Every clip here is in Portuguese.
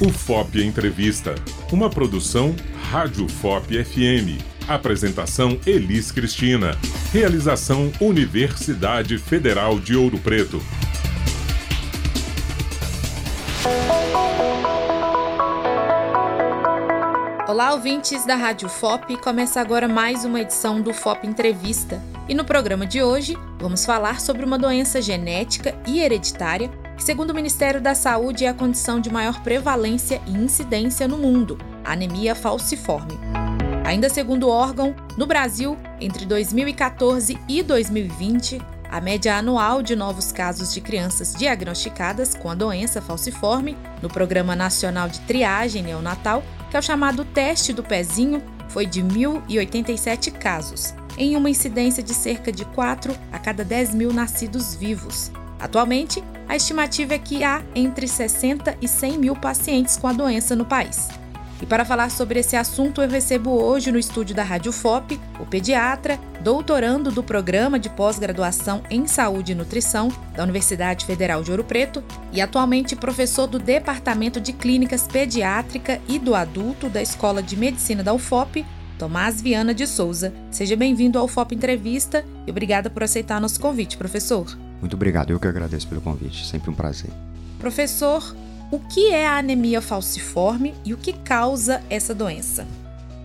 O FOP Entrevista, uma produção Rádio FOP FM. Apresentação Elis Cristina. Realização Universidade Federal de Ouro Preto. Olá, ouvintes da Rádio FOP. Começa agora mais uma edição do FOP Entrevista. E no programa de hoje, vamos falar sobre uma doença genética e hereditária que, segundo o Ministério da Saúde, é a condição de maior prevalência e incidência no mundo, anemia falciforme. Ainda segundo o órgão, no Brasil, entre 2014 e 2020, a média anual de novos casos de crianças diagnosticadas com a doença falciforme no Programa Nacional de Triagem Neonatal, que é o chamado teste do pezinho, foi de 1.087 casos, em uma incidência de cerca de 4 a cada 10 mil nascidos vivos. Atualmente, a estimativa é que há entre 60 e 100 mil pacientes com a doença no país. E para falar sobre esse assunto, eu recebo hoje no estúdio da Rádio FOP o pediatra, doutorando do Programa de Pós-Graduação em Saúde e Nutrição da Universidade Federal de Ouro Preto e atualmente professor do Departamento de Clínicas Pediátrica e do Adulto da Escola de Medicina da UFOP, Tomás Viana de Souza. Seja bem-vindo ao FOP Entrevista e obrigada por aceitar nosso convite, professor. Muito obrigado, eu que agradeço pelo convite, sempre um prazer. Professor, o que é a anemia falciforme e o que causa essa doença?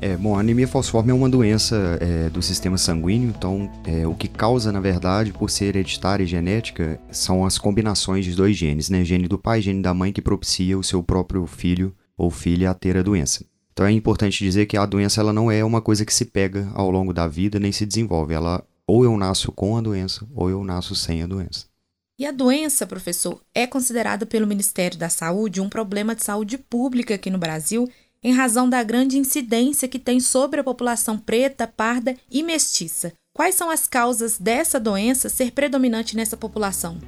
É, bom, a anemia falciforme é uma doença é, do sistema sanguíneo, então é, o que causa, na verdade, por ser hereditária e genética, são as combinações de dois genes, né? Gene do pai e gene da mãe que propicia o seu próprio filho ou filha a ter a doença. Então é importante dizer que a doença ela não é uma coisa que se pega ao longo da vida nem se desenvolve, ela ou eu nasço com a doença, ou eu nasço sem a doença. E a doença, professor, é considerada pelo Ministério da Saúde um problema de saúde pública aqui no Brasil, em razão da grande incidência que tem sobre a população preta, parda e mestiça. Quais são as causas dessa doença ser predominante nessa população?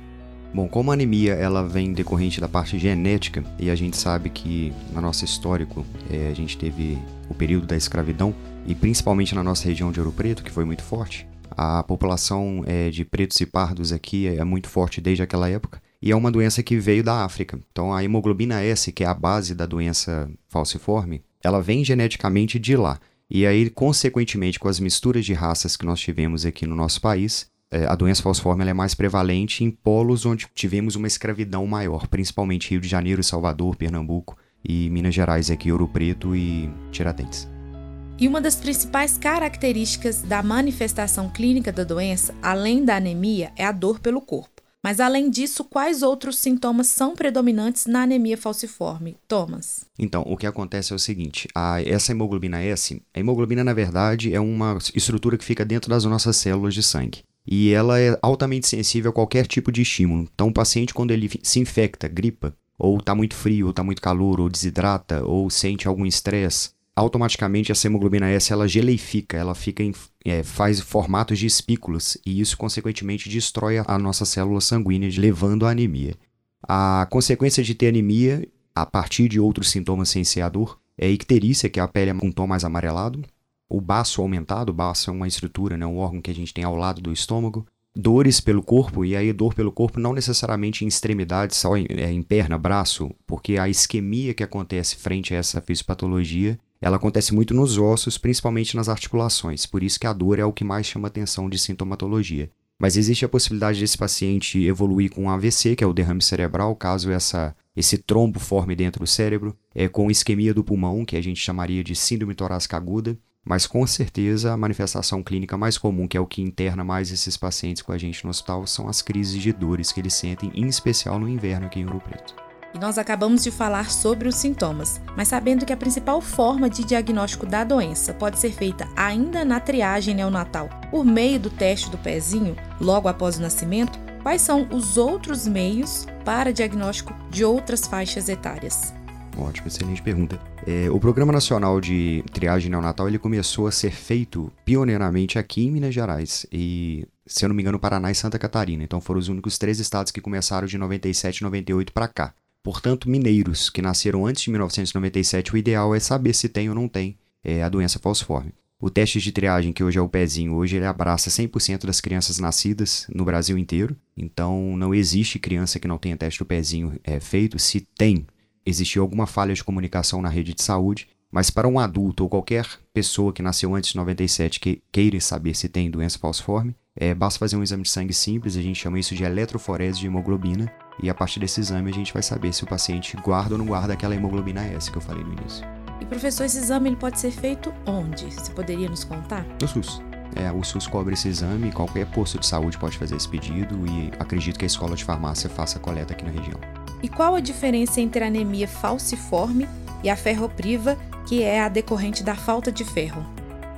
Bom, como a anemia ela vem decorrente da parte genética, e a gente sabe que no nosso histórico é, a gente teve o período da escravidão, e principalmente na nossa região de Ouro Preto, que foi muito forte, a população é, de pretos e pardos aqui é muito forte desde aquela época. E é uma doença que veio da África. Então a hemoglobina S, que é a base da doença falciforme, ela vem geneticamente de lá. E aí, consequentemente, com as misturas de raças que nós tivemos aqui no nosso país, é, a doença falciforme é mais prevalente em polos onde tivemos uma escravidão maior, principalmente Rio de Janeiro, Salvador, Pernambuco e Minas Gerais, aqui Ouro Preto e Tiradentes. E uma das principais características da manifestação clínica da doença, além da anemia, é a dor pelo corpo. Mas além disso, quais outros sintomas são predominantes na anemia falciforme? Thomas. Então, o que acontece é o seguinte: a, essa hemoglobina S, a hemoglobina na verdade é uma estrutura que fica dentro das nossas células de sangue. E ela é altamente sensível a qualquer tipo de estímulo. Então, o paciente, quando ele se infecta, gripa, ou está muito frio, ou está muito calor, ou desidrata, ou sente algum estresse, automaticamente essa hemoglobina S ela geleifica, ela fica em, é, faz formatos de espículas e isso consequentemente destrói a, nossa célula sanguínea, levando à anemia. A consequência de ter anemia, a partir de outros sintomas sem ser dor, é icterícia, que é a pele com um tom mais amarelado, o baço aumentado, o baço é uma estrutura, né, um órgão que a gente tem ao lado do estômago, dores pelo corpo, e aí dor pelo corpo não necessariamente em extremidades, só em, é, em perna, braço, porque a isquemia que acontece frente a essa fisiopatologia ela acontece muito nos ossos, principalmente nas articulações, por isso que a dor é o que mais chama atenção de sintomatologia. Mas existe a possibilidade desse paciente evoluir com AVC, que é o derrame cerebral, caso essa, esse trombo forme dentro do cérebro, é, com isquemia do pulmão, que a gente chamaria de síndrome torácica aguda, mas com certeza a manifestação clínica mais comum, que é o que interna mais esses pacientes com a gente no hospital, são as crises de dores que eles sentem, em especial no inverno aqui em Ouro Preto. E nós acabamos de falar sobre os sintomas, mas sabendo que a principal forma de diagnóstico da doença pode ser feita ainda na triagem neonatal por meio do teste do pezinho, logo após o nascimento, quais são os outros meios para diagnóstico de outras faixas etárias? Ótimo, excelente pergunta. É, o Programa Nacional de Triagem Neonatal ele começou a ser feito pioneiramente aqui em Minas Gerais e, se eu não me engano, Paraná e Santa Catarina. Então foram os únicos três estados que começaram de 97 e 98 para cá. Portanto, mineiros que nasceram antes de 1997, o ideal é saber se tem ou não tem é, a doença falciforme. O teste de triagem, que hoje é o pezinho, hoje ele abraça 100% das crianças nascidas no Brasil inteiro. Então, não existe criança que não tenha teste do pezinho é, feito. Se tem, existiu alguma falha de comunicação na rede de saúde, mas para um adulto ou qualquer pessoa que nasceu antes de 97 que queira saber se tem doença falciforme, é, basta fazer um exame de sangue simples, a gente chama isso de eletroforese de hemoglobina, e a partir desse exame a gente vai saber se o paciente guarda ou não guarda aquela hemoglobina S que eu falei no início. E professor, esse exame ele pode ser feito onde? Você poderia nos contar? No SUS. É, o SUS cobre esse exame, qualquer posto de saúde pode fazer esse pedido e acredito que a escola de farmácia faça a coleta aqui na região. E qual a diferença entre a anemia falciforme e a ferropriva, que é a decorrente da falta de ferro?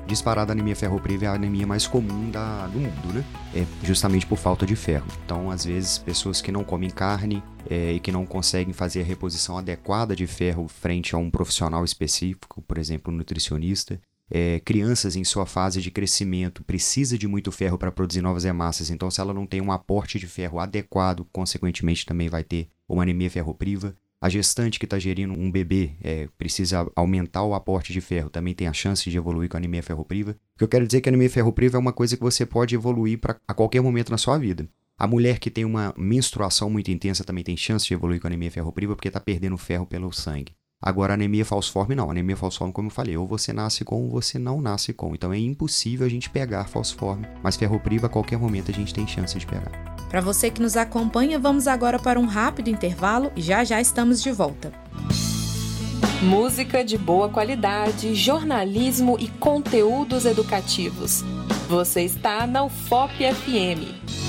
Disparada anemia ferropriva é a anemia mais comum da, do mundo, né? É justamente por falta de ferro. Então, às vezes, pessoas que não comem carne é, e que não conseguem fazer a reposição adequada de ferro frente a um profissional específico, por exemplo, um nutricionista, é, crianças em sua fase de crescimento precisa de muito ferro para produzir novas hemácias, então se ela não tem um aporte de ferro adequado, consequentemente também vai ter uma anemia ferropriva. A gestante que está gerindo um bebê é, precisa aumentar o aporte de ferro, também tem a chance de evoluir com anemia ferropriva. O que eu quero dizer é que a anemia ferropriva é uma coisa que você pode evoluir pra, a qualquer momento na sua vida. A mulher que tem uma menstruação muito intensa também tem chance de evoluir com anemia ferropriva porque está perdendo ferro pelo sangue. Agora, anemia falciforme não. Anemia falciforme, como eu falei, ou você nasce com ou você não nasce com. Então é impossível a gente pegar falciforme, mas ferropriva a qualquer momento a gente tem chance de pegar. Para você que nos acompanha, vamos agora para um rápido intervalo e já já estamos de volta. Música de boa qualidade, jornalismo e conteúdos educativos. Você está na UFOP FM.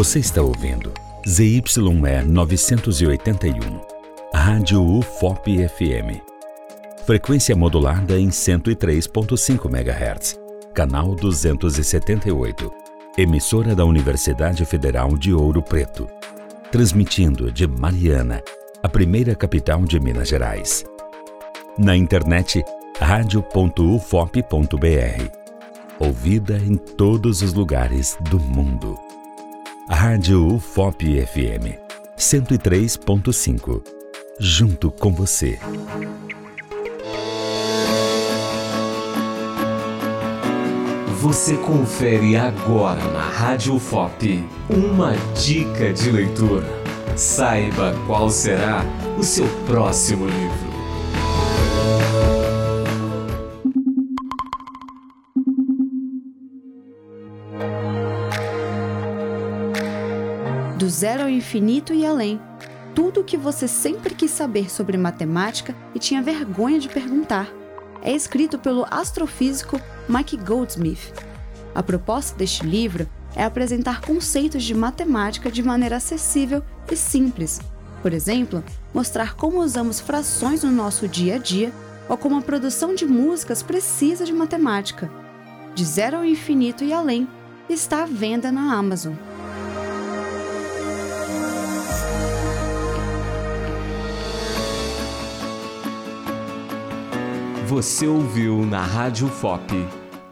Você está ouvindo ZYE 981, Rádio UFOP FM. Frequência modulada em 103.5 MHz, canal 278. Emissora da Universidade Federal de Ouro Preto. Transmitindo de Mariana, a primeira capital de Minas Gerais. Na internet, radio.ufop.br. Ouvida em todos os lugares do mundo. Rádio UFOP FM 103.5. Junto com você. Você confere agora na Rádio UFOP uma dica de leitura. Saiba qual será o seu próximo livro. Zero ao infinito e além. Tudo o que você sempre quis saber sobre matemática e tinha vergonha de perguntar. É escrito pelo astrofísico Mike Goldsmith. A proposta deste livro é apresentar conceitos de matemática de maneira acessível e simples. Por exemplo, mostrar como usamos frações no nosso dia a dia ou como a produção de músicas precisa de matemática. De zero ao infinito e além está à venda na Amazon. Você ouviu na Rádio FOP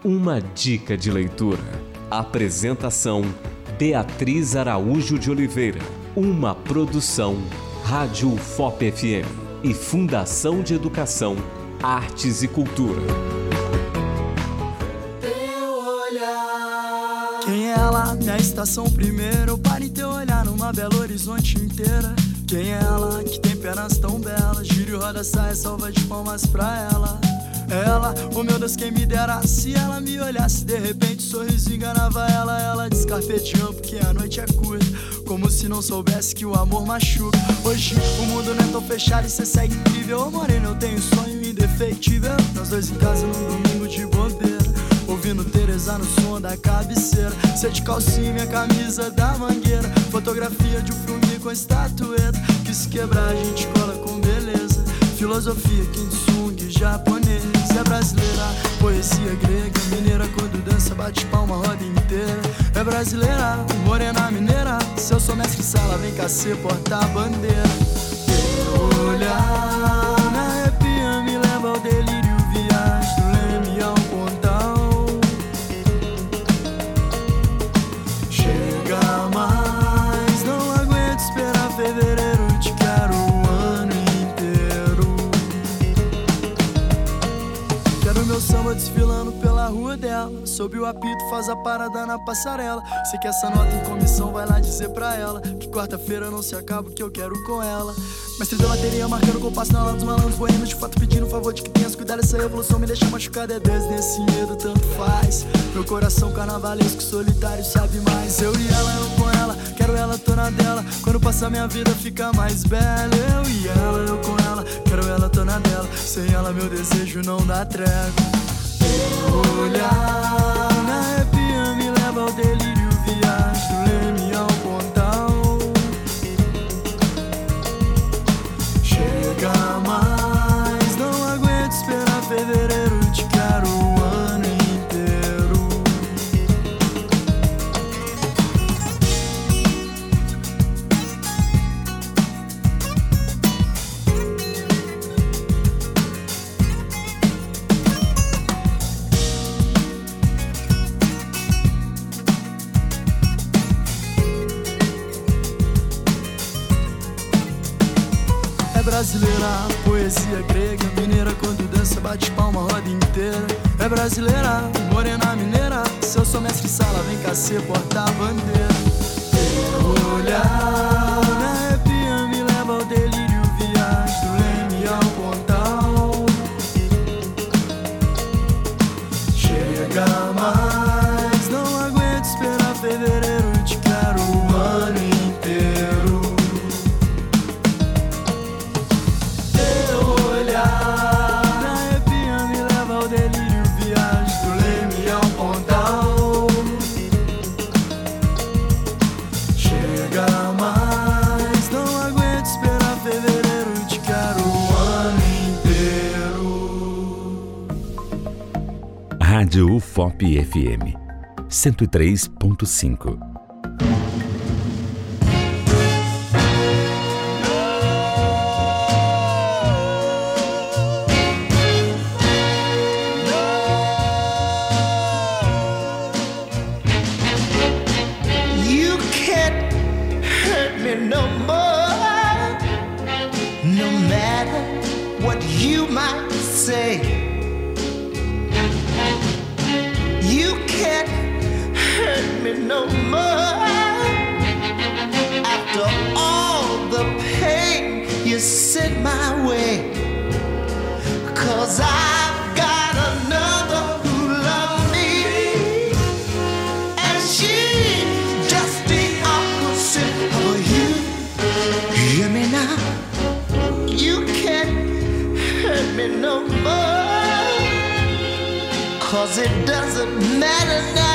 uma dica de leitura. Apresentação Beatriz Araújo de Oliveira. Uma produção Rádio FOP FM e Fundação de Educação, Artes e Cultura. Quem é ela? Minha estação primeiro. Em teu olhar numa Belo Horizonte inteira. Quem é ela que tem pernas tão belas? Giro e roda, sai, salva de palmas pra ela. Ela, oh meu Deus, quem me dera se ela me olhasse de repente, sorriso enganava ela, ela descarpeteou porque a noite é curta, como se não soubesse que o amor machuca. Hoje o mundo não é tão fechado e cê segue incrível, oh, moreno, eu tenho sonho indefeitível, nós dois em casa num domingo. Ouvindo Teresa no som da cabeceira. Cê de calcinha, minha camisa da mangueira. Fotografia de um filme com estatueta. Que se quebrar a gente cola com beleza. Filosofia, kintsugi, japonês. É brasileira, poesia grega. Mineira quando dança, bate palma a roda inteira. É brasileira, morena mineira. Se eu sou mestre sala, vem cá ser porta-bandeira. Olhar Sob o apito faz a parada na passarela. Sei que essa nota em comissão vai lá dizer pra ela Que quarta-feira não se acaba o que eu quero com ela. Mestre da bateria marcando compasso na aula dos malandros Boêmios de fato pedindo um favor de que tenhas cuidado. Essa revolução me deixa machucado é Deus nesse medo tanto faz. Meu coração carnavalesco solitário sabe mais. Eu e ela, eu com ela, quero ela, tô na dela. Quando passar minha vida fica mais bela. Eu e ela, eu com ela, quero ela, tô na dela. Sem ela meu desejo não dá trégua. Teu UFOP FM 103.5. Cause it doesn't matter now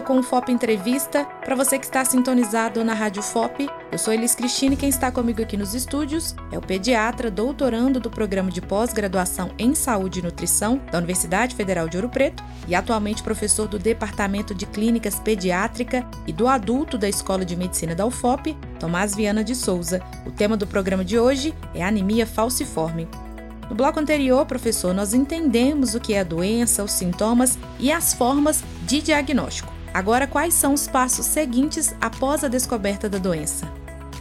Volta com o FOP Entrevista. Para você que está sintonizado na Rádio FOP, eu sou Elis Cristina e quem está comigo aqui nos estúdios é o pediatra, doutorando do programa de pós-graduação em Saúde e Nutrição da Universidade Federal de Ouro Preto e atualmente professor do Departamento de Clínicas Pediátrica e do Adulto da Escola de Medicina da UFOP, Tomás Viana de Souza. O tema do programa de hoje é anemia falciforme. No bloco anterior, professor, nós entendemos o que é a doença, os sintomas e as formas de diagnóstico. Agora, quais são os passos seguintes após a descoberta da doença?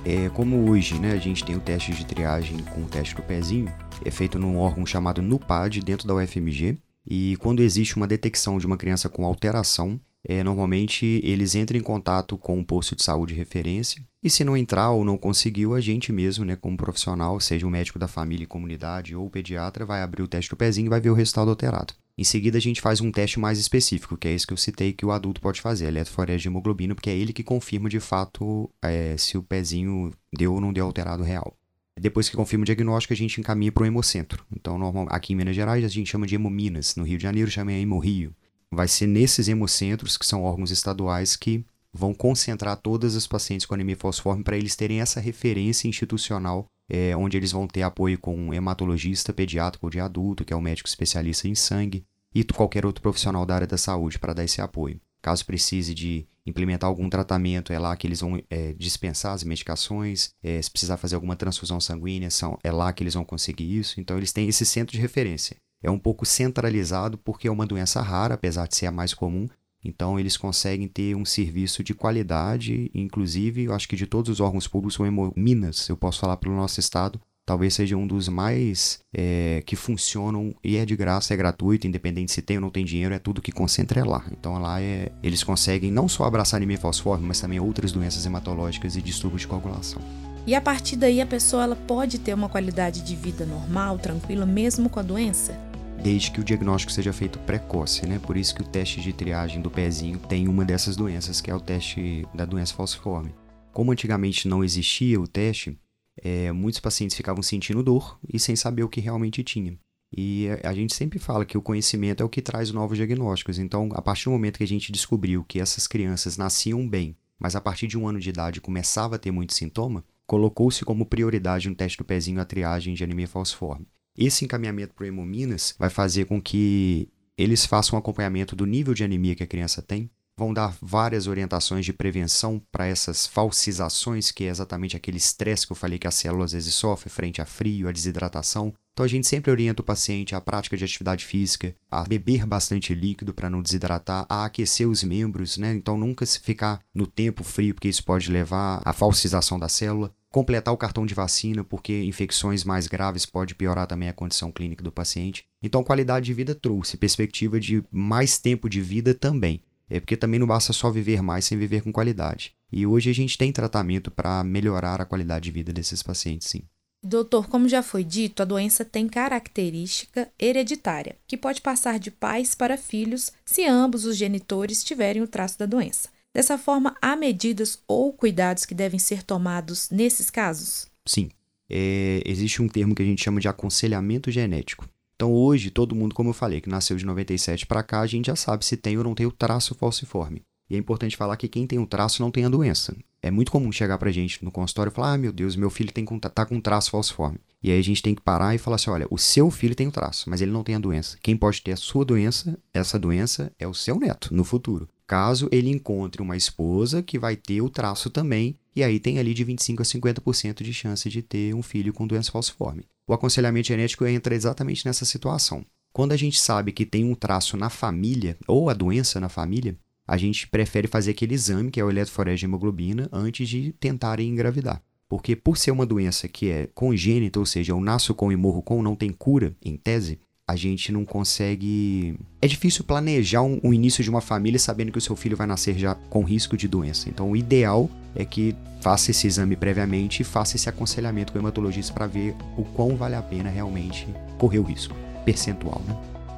É, como hoje né, a gente tem o teste de triagem com o teste do pezinho, é feito num órgão chamado NUPAD dentro da UFMG. E quando existe uma detecção de uma criança com alteração, é, normalmente eles entram em contato com um posto de saúde de referência. E se não entrar ou não conseguiu, a gente mesmo, né, como profissional, seja o médico da família e comunidade ou o pediatra, vai abrir o teste do pezinho e vai ver o resultado alterado. Em seguida, a gente faz um teste mais específico, que é esse que eu citei que o adulto pode fazer, eletroforese de hemoglobina, porque é ele que confirma de fato é, se o pezinho deu ou não deu alterado real. Depois que confirma o diagnóstico, a gente encaminha para o hemocentro. Então, normal, aqui em Minas Gerais, a gente chama de hemominas. No Rio de Janeiro, chama de hemorrio. Vai ser nesses hemocentros, que são órgãos estaduais, que vão concentrar todas as pacientes com anemia falciforme para eles terem essa referência institucional, é, onde eles vão ter apoio com um hematologista pediátrico de adulto, que é o um médico especialista em sangue, e qualquer outro profissional da área da saúde para dar esse apoio. Caso precise de implementar algum tratamento, é lá que eles vão é, dispensar as medicações. É, se precisar fazer alguma transfusão sanguínea, são, é lá que eles vão conseguir isso. Então, eles têm esse centro de referência. É um pouco centralizado porque é uma doença rara, apesar de ser a mais comum. Então, eles conseguem ter um serviço de qualidade, inclusive, eu acho que de todos os órgãos públicos, o Minas, eu posso falar pelo nosso estado, talvez seja um dos mais é, que funcionam e é de graça, é gratuito, independente se tem ou não tem dinheiro, é tudo que concentra é lá. Então lá é, eles conseguem não só abraçar anemia falciforme, mas também outras doenças hematológicas e distúrbios de coagulação. E a partir daí a pessoa ela pode ter uma qualidade de vida normal, tranquila, mesmo com a doença? Desde que o diagnóstico seja feito precoce, né? Por isso que o teste de triagem do pezinho tem uma dessas doenças, que é o teste da doença falciforme. Como antigamente não existia o teste, é, muitos pacientes ficavam sentindo dor e sem saber o que realmente tinha. E a gente sempre fala que o conhecimento é o que traz novos diagnósticos. Então, a partir do momento que a gente descobriu que essas crianças nasciam bem, mas a partir de um ano de idade começava a ter muito sintoma, colocou-se como prioridade no teste do pezinho a triagem de anemia falciforme. Esse encaminhamento para o Hemominas vai fazer com que eles façam um acompanhamento do nível de anemia que a criança tem, vão dar várias orientações de prevenção para essas falsizações, que é exatamente aquele estresse que eu falei que a célula às vezes sofre frente a frio, a desidratação. Então a gente sempre orienta o paciente à prática de atividade física, a beber bastante líquido para não desidratar, a aquecer os membros, né? Então nunca se ficar no tempo frio, porque isso pode levar à falsização da célula completar o cartão de vacina, porque infecções mais graves pode piorar também a condição clínica do paciente. Então, qualidade de vida trouxe perspectiva de mais tempo de vida também. É porque também não basta só viver mais sem viver com qualidade. E hoje a gente tem tratamento para melhorar a qualidade de vida desses pacientes, sim. Doutor, como já foi dito, a doença tem característica hereditária, que pode passar de pais para filhos se ambos os genitores tiverem o traço da doença. Dessa forma, há medidas ou cuidados que devem ser tomados nesses casos? Sim. É, existe um termo que a gente chama de aconselhamento genético. Então, hoje, todo mundo, como eu falei, que nasceu de 97 para cá, a gente já sabe se tem ou não tem o traço falciforme. E é importante falar que quem tem o traço não tem a doença. É muito comum chegar pra gente no consultório e falar: ah, meu Deus, meu filho tem, tá com traço falciforme. E aí a gente tem que parar e falar assim: olha, o seu filho tem o traço, mas ele não tem a doença. Quem pode ter a sua doença, essa doença é o seu neto no futuro caso ele encontre uma esposa que vai ter o traço também, e aí tem ali de 25 a 50% de chance de ter um filho com doença falciforme. O aconselhamento genético entra exatamente nessa situação. Quando a gente sabe que tem um traço na família, ou a doença na família, a gente prefere fazer aquele exame, que é o eletroforese de hemoglobina, antes de tentarem engravidar. Porque por ser uma doença que é congênita, ou seja, eu nasço com e morro com, não tem cura, em tese, a gente não consegue. É difícil planejar um, um, início de uma família sabendo que o seu filho vai nascer já com risco de doença. Então, o ideal é que faça esse exame previamente e faça esse aconselhamento com o hematologista para ver o quão vale a pena realmente correr o risco percentual. Né?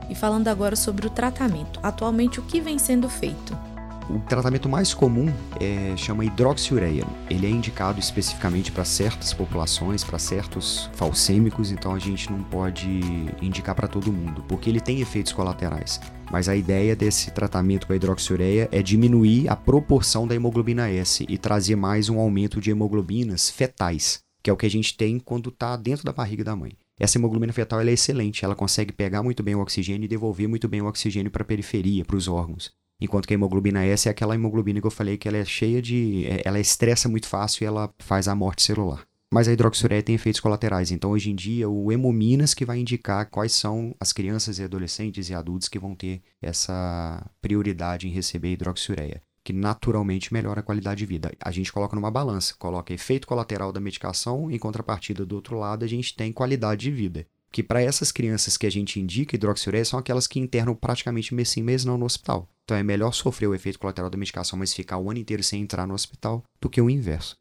E falando agora sobre o tratamento, atualmente o que vem sendo feito? O tratamento mais comum é, chama hidroxiureia. Ele é indicado especificamente para certas populações, para certos falcêmicos, então a gente não pode indicar para todo mundo, porque ele tem efeitos colaterais. Mas a ideia desse tratamento com a hidroxiureia é diminuir a proporção da hemoglobina S e trazer mais um aumento de hemoglobinas fetais, que é o que a gente tem quando está dentro da barriga da mãe. Essa hemoglobina fetal é excelente, ela consegue pegar muito bem o oxigênio e devolver muito bem o oxigênio para a periferia, para os órgãos. Enquanto que a hemoglobina S é aquela hemoglobina que eu falei que ela é cheia de. É, ela estressa muito fácil e ela faz a morte celular. Mas a hidroxureia tem efeitos colaterais. Então, hoje em dia, o hemominas que vai indicar quais são as crianças e adolescentes e adultos que vão ter essa prioridade em receber hidroxureia, que naturalmente melhora a qualidade de vida. A gente coloca numa balança, coloca efeito colateral da medicação, em contrapartida do outro lado, a gente tem qualidade de vida que para essas crianças que a gente indica hidroxiureia são aquelas que internam praticamente mês sim, mês não no hospital. Então é melhor sofrer o efeito colateral da medicação, mas ficar o ano inteiro sem entrar no hospital, do que o inverso.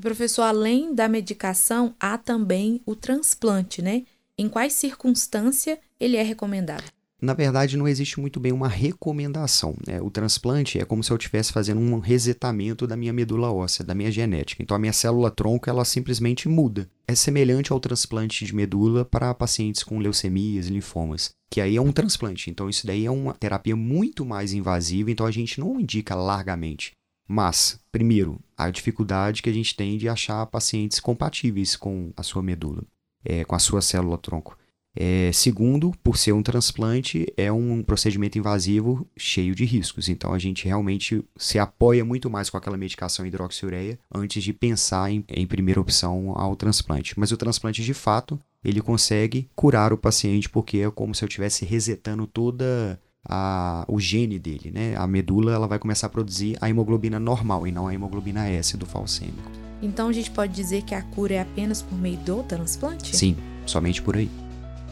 Professor, além da medicação, há também o transplante, né? Em quais circunstâncias ele é recomendado? Na verdade, não existe muito bem uma recomendação. Né? O transplante é como se eu estivesse fazendo um resetamento da minha medula óssea, da minha genética. Então, a minha célula tronco ela simplesmente muda. É semelhante ao transplante de medula para pacientes com leucemias, linfomas, que aí é um transplante. Então, isso daí é uma terapia muito mais invasiva, então a gente não indica largamente. Mas, primeiro, a dificuldade que a gente tem de achar pacientes compatíveis com a sua medula, é, com a sua célula tronco. É, segundo, por ser um transplante, é um procedimento invasivo cheio de riscos. Então a gente realmente se apoia muito mais com aquela medicação hidroxiureia antes de pensar em, em primeira opção ao transplante. Mas o transplante, de fato, ele consegue curar o paciente porque é como se eu estivesse resetando toda a, o gene dele, né? A medula ela vai começar a produzir a hemoglobina normal e não a hemoglobina S do falcêmico. Então a gente pode dizer que a cura é apenas por meio do transplante? Sim, somente por aí.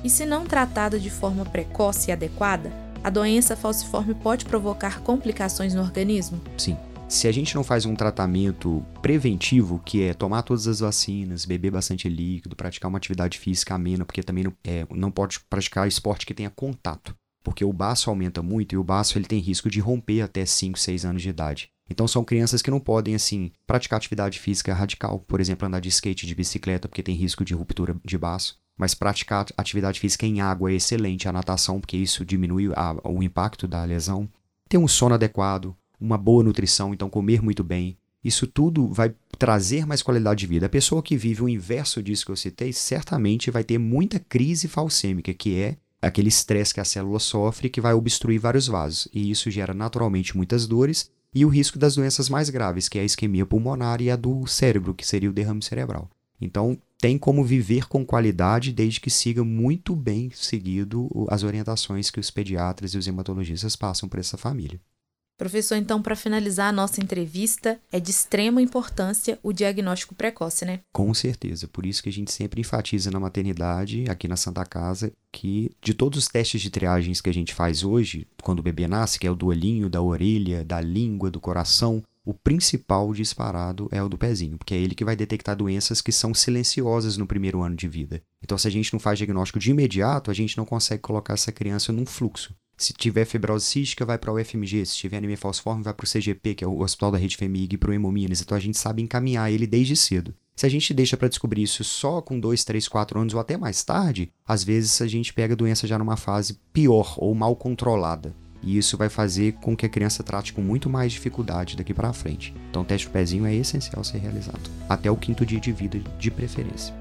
E se não tratada de forma precoce e adequada, a doença falciforme pode provocar complicações no organismo? Sim. Se a gente não faz um tratamento preventivo, que é tomar todas as vacinas, beber bastante líquido, praticar uma atividade física amena, porque também não, é, não pode praticar esporte que tenha contato, porque o baço aumenta muito e o baço ele tem risco de romper até 5, 6 anos de idade. Então são crianças que não podem assim praticar atividade física radical, por exemplo, andar de skate, de bicicleta, porque tem risco de ruptura de baço. Mas praticar atividade física em água é excelente, a natação, porque isso diminui a, o impacto da lesão. Ter um sono adequado, uma boa nutrição, então comer muito bem, isso tudo vai trazer mais qualidade de vida. A pessoa que vive o inverso disso que eu citei, certamente vai ter muita crise falcêmica, que é aquele estresse que a célula sofre que vai obstruir vários vasos. E isso gera naturalmente muitas dores e o risco das doenças mais graves, que é a isquemia pulmonar e a do cérebro, que seria o derrame cerebral. Então, tem como viver com qualidade desde que siga muito bem seguido as orientações que os pediatras e os hematologistas passam para essa família. Professor, então, para finalizar a nossa entrevista, é de extrema importância o diagnóstico precoce, né? Com certeza. Por isso que a gente sempre enfatiza na maternidade, aqui na Santa Casa, que de todos os testes de triagens que a gente faz hoje, quando o bebê nasce, que é o do olhinho, da orelha, da língua, do coração, o principal disparado é o do pezinho, porque é ele que vai detectar doenças que são silenciosas no primeiro ano de vida. Então, se a gente não faz diagnóstico de imediato, a gente não consegue colocar essa criança num fluxo. Se tiver fibrose cística, vai para o UFMG. Se tiver anemia falciforme, vai para o CGP, que é o Hospital da Rede FEMIG, para o Hemominas. Então a gente sabe encaminhar ele desde cedo. Se a gente deixa para descobrir isso só com 2, 3, 4 anos ou até mais tarde, às vezes a gente pega a doença já numa fase pior ou mal controlada. E isso vai fazer com que a criança trate com muito mais dificuldade daqui para frente. Então o teste do pezinho é essencial ser realizado, até o quinto dia de vida de preferência.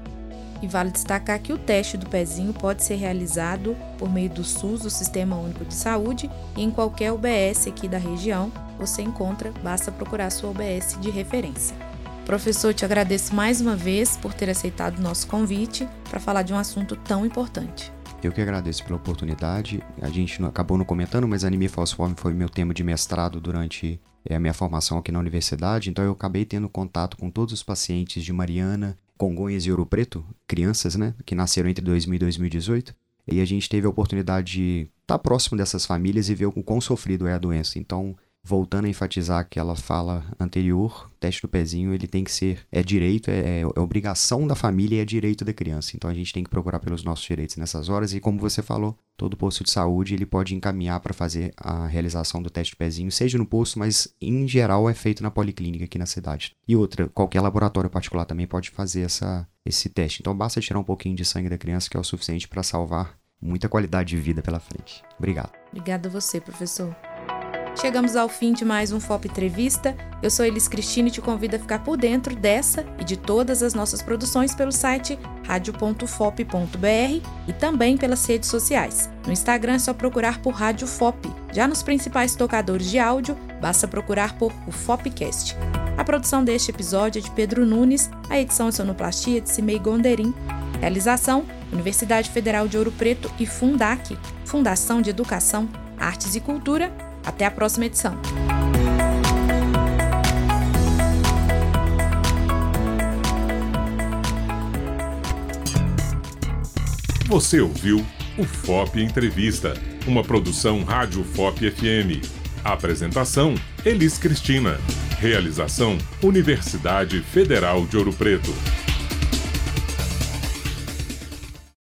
E vale destacar que o teste do pezinho pode ser realizado por meio do SUS, o Sistema Único de Saúde, e em qualquer UBS aqui da região você encontra, basta procurar sua UBS de referência. Professor, te agradeço mais uma vez por ter aceitado o nosso convite para falar de um assunto tão importante. Eu que agradeço pela oportunidade. A gente não, acabou não comentando, mas anemia falciforme foi meu tema de mestrado durante é, a minha formação aqui na universidade, então eu acabei tendo contato com todos os pacientes de Mariana, Congonhas e Ouro Preto, crianças, né, que nasceram entre 2000 e 2018. E a gente teve a oportunidade de estar tá próximo dessas famílias e ver o quão sofrido é a doença. Então, voltando a enfatizar aquela fala anterior, teste do pezinho ele tem que ser é direito, é, é, obrigação da família e é direito da criança. Então a gente tem que procurar pelos nossos direitos nessas horas e como você falou, todo posto de saúde ele pode encaminhar para fazer a realização do teste do pezinho, seja no posto, mas em geral é feito na policlínica aqui na cidade. E outra, qualquer laboratório particular também pode fazer essa, esse teste. Então basta tirar um pouquinho de sangue da criança que é o suficiente para salvar muita qualidade de vida pela frente. Obrigado. Obrigada a você, professor. Chegamos ao fim de mais um FOP Entrevista. Eu sou Elis Cristina e te convido a ficar por dentro dessa e de todas as nossas produções pelo site radio.fop.br e também pelas redes sociais. No Instagram é só procurar por Rádio FOP. Já nos principais tocadores de áudio, basta procurar por o FOPcast. A produção deste episódio é de Pedro Nunes, a edição e sonoplastia de Cimei Gonderim. Realização: Universidade Federal de Ouro Preto e Fundac, Fundação de Educação, Artes e Cultura até a próxima edição. Você ouviu o FOP Entrevista, uma produção Rádio FOP FM. Apresentação: Elis Cristina. Realização: Universidade Federal de Ouro Preto.